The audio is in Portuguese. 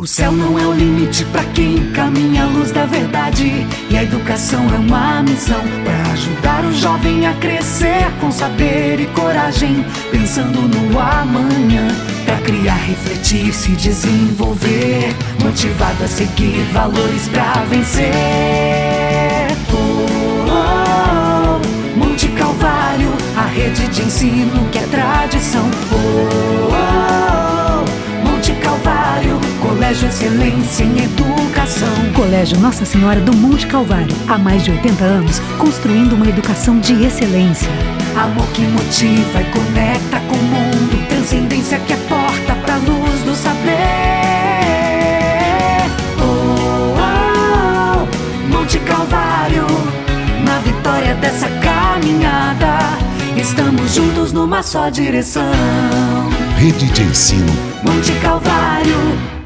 O céu não é o limite para quem caminha a luz da verdade. E a educação é uma missão para ajudar o jovem a crescer com saber e coragem, pensando no amanhã. Para criar, refletir, se desenvolver, motivado a seguir valores para vencer. Oh, oh, oh, Monte Calvário, a rede de ensino que é tradição. Oh, oh, colégio excelência em educação. Colégio Nossa Senhora do Monte Calvário, há mais de 80 anos, construindo uma educação de excelência. Amor que motiva e conecta com o mundo, transcendência que é porta pra luz do saber. Oh, oh, oh, Monte Calvário, na vitória dessa caminhada, estamos juntos numa só direção. Rede de Ensino Monte Calvário,